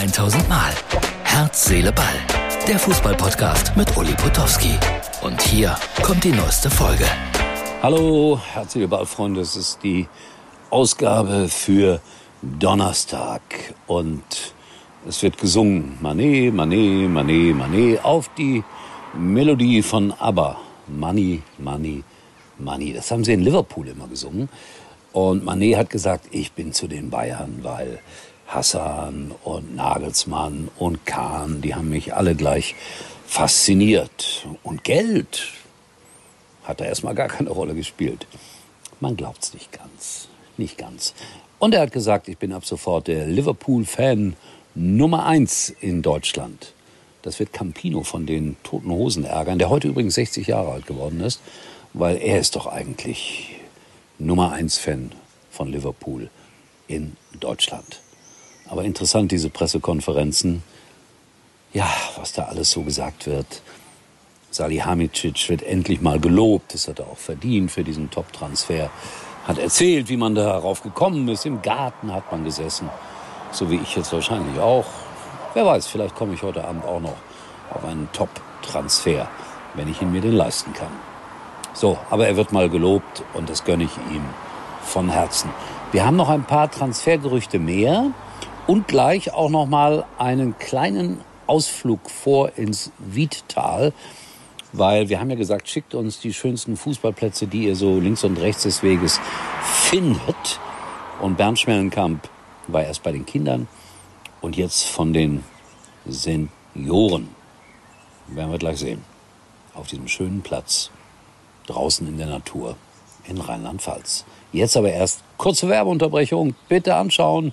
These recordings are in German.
1000 Mal. Herz, Seele, Ball. Der Fußballpodcast mit Uli Potowski. Und hier kommt die neueste Folge. Hallo, Herz, Seele, Ball, Freunde. Es ist die Ausgabe für Donnerstag. Und es wird gesungen. Manet, Manet, Manet, Manet. Auf die Melodie von ABBA. Money, Money, Money. Das haben sie in Liverpool immer gesungen. Und Manet hat gesagt, ich bin zu den Bayern, weil Hassan und Nagelsmann und Kahn, die haben mich alle gleich fasziniert. Und Geld hat da erstmal gar keine Rolle gespielt. Man glaubt's nicht ganz. Nicht ganz. Und er hat gesagt, ich bin ab sofort der Liverpool-Fan Nummer eins in Deutschland. Das wird Campino von den Toten Hosen ärgern, der heute übrigens 60 Jahre alt geworden ist, weil er ist doch eigentlich Nummer eins Fan von Liverpool in Deutschland. Aber interessant, diese Pressekonferenzen. Ja, was da alles so gesagt wird. Salihamidzic wird endlich mal gelobt. Das hat er auch verdient für diesen Top-Transfer. Hat erzählt, wie man darauf gekommen ist. Im Garten hat man gesessen. So wie ich jetzt wahrscheinlich auch. Wer weiß, vielleicht komme ich heute Abend auch noch auf einen Top-Transfer, wenn ich ihn mir den leisten kann. So, aber er wird mal gelobt und das gönne ich ihm von Herzen. Wir haben noch ein paar Transfergerüchte mehr und gleich auch noch mal einen kleinen Ausflug vor ins Wiedtal, weil wir haben ja gesagt, schickt uns die schönsten Fußballplätze, die ihr so links und rechts des Weges findet. Und Bernd Schmellenkamp war erst bei den Kindern und jetzt von den Senioren. Werden wir gleich sehen. Auf diesem schönen Platz draußen in der Natur in Rheinland-Pfalz. Jetzt aber erst kurze Werbeunterbrechung. Bitte anschauen.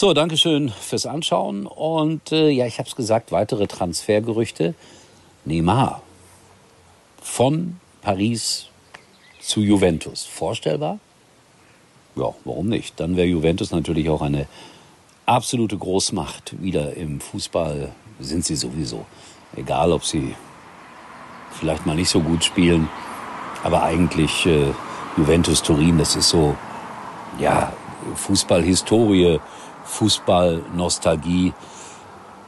So, danke schön fürs Anschauen. Und äh, ja, ich habe es gesagt, weitere Transfergerüchte. Neymar von Paris zu Juventus. Vorstellbar? Ja, warum nicht? Dann wäre Juventus natürlich auch eine absolute Großmacht. Wieder im Fußball sind sie sowieso. Egal, ob sie vielleicht mal nicht so gut spielen. Aber eigentlich äh, Juventus Turin, das ist so, ja, Fußballhistorie Fußball-Nostalgie,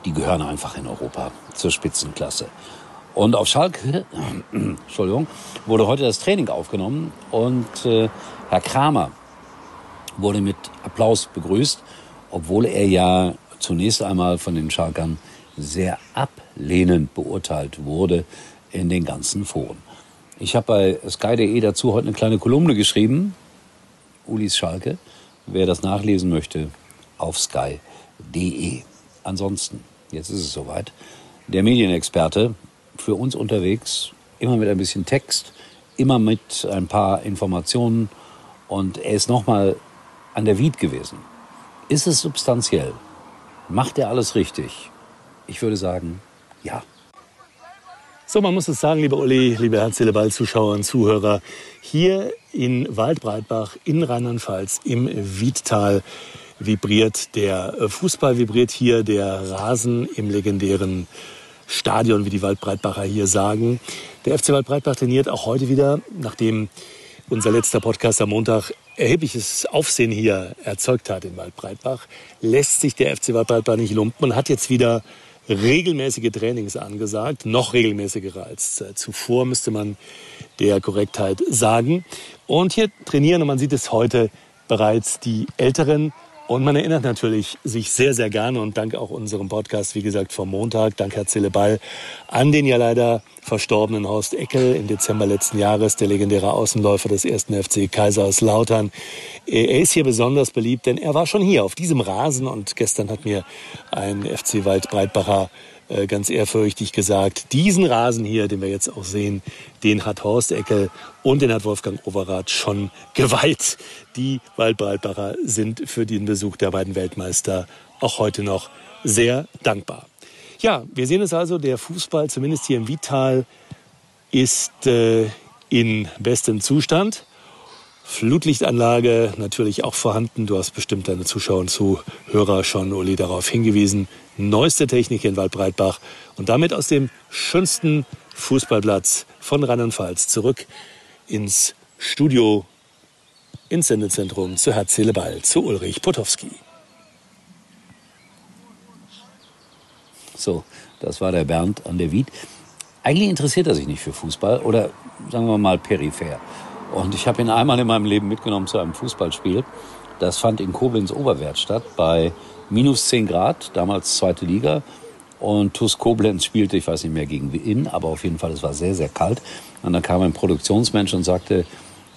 die gehören einfach in Europa zur Spitzenklasse. Und auf Schalke, Entschuldigung, wurde heute das Training aufgenommen und äh, Herr Kramer wurde mit Applaus begrüßt, obwohl er ja zunächst einmal von den Schalkern sehr ablehnend beurteilt wurde in den ganzen Foren. Ich habe bei sky.de dazu heute eine kleine Kolumne geschrieben, Ulis Schalke. Wer das nachlesen möchte, auf sky.de. Ansonsten, jetzt ist es soweit, der Medienexperte für uns unterwegs, immer mit ein bisschen Text, immer mit ein paar Informationen und er ist nochmal an der Wied gewesen. Ist es substanziell? Macht er alles richtig? Ich würde sagen, ja. So, man muss es sagen, lieber Uli, liebe Herzleball-Zuschauer und Zuhörer, hier in Waldbreitbach in Rheinland-Pfalz im Wiedtal vibriert der äh, Fußball, vibriert hier der Rasen im legendären Stadion, wie die Waldbreitbacher hier sagen. Der FC Waldbreitbach trainiert auch heute wieder, nachdem unser letzter Podcast am Montag erhebliches Aufsehen hier erzeugt hat in Waldbreitbach, lässt sich der FC Waldbreitbach nicht lumpen und hat jetzt wieder regelmäßige Trainings angesagt, noch regelmäßiger als äh, zuvor, müsste man der Korrektheit sagen. Und hier trainieren, und man sieht es heute bereits, die Älteren und man erinnert natürlich sich sehr, sehr gerne und dank auch unserem Podcast, wie gesagt, vom Montag, dank Herr Zilleball, an den ja leider verstorbenen Horst Eckel im Dezember letzten Jahres, der legendäre Außenläufer des ersten FC Kaiserslautern. Er ist hier besonders beliebt, denn er war schon hier auf diesem Rasen und gestern hat mir ein FC Wald Breitbacher äh, ganz ehrfürchtig gesagt, diesen Rasen hier, den wir jetzt auch sehen, den hat Horst Eckel und den hat Wolfgang Overath schon geweiht. Die Waldbreitbacher sind für den Besuch der beiden Weltmeister auch heute noch sehr dankbar. Ja, wir sehen es also, der Fußball, zumindest hier im Vital, ist äh, in bestem Zustand. Flutlichtanlage natürlich auch vorhanden. Du hast bestimmt deine Zuschauer und Zuhörer schon, Uli, darauf hingewiesen. Neueste Technik in Waldbreitbach und damit aus dem schönsten Fußballplatz von Rheinland-Pfalz zurück ins Studio, ins Sendezentrum zu Herz, Seele, Ball, zu Ulrich Potowski. So, das war der Bernd an der Wied. Eigentlich interessiert er sich nicht für Fußball oder sagen wir mal peripher. Und ich habe ihn einmal in meinem Leben mitgenommen zu einem Fußballspiel. Das fand in Koblenz-Oberwert statt, bei minus 10 Grad, damals zweite Liga. Und TuS Koblenz spielte, ich weiß nicht mehr gegen wen, aber auf jeden Fall, es war sehr, sehr kalt. Und dann kam ein Produktionsmensch und sagte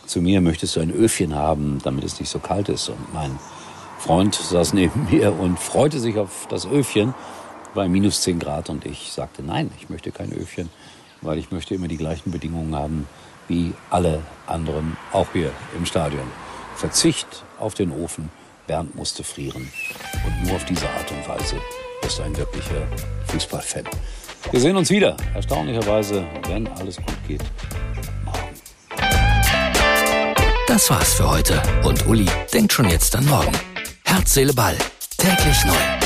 zu mir, möchtest du ein Öfchen haben, damit es nicht so kalt ist? Und mein Freund saß neben mir und freute sich auf das Öfchen bei minus 10 Grad. Und ich sagte, nein, ich möchte kein Öfchen, weil ich möchte immer die gleichen Bedingungen haben wie alle anderen, auch hier im Stadion. Verzicht auf den Ofen, Bernd musste frieren. Und nur auf diese Art und Weise ist ein wirklicher Fußballfan. Wir sehen uns wieder, erstaunlicherweise, wenn alles gut geht. Morgen. Das war's für heute. Und Uli denkt schon jetzt an morgen. Herz, Seele, Ball. Täglich neu.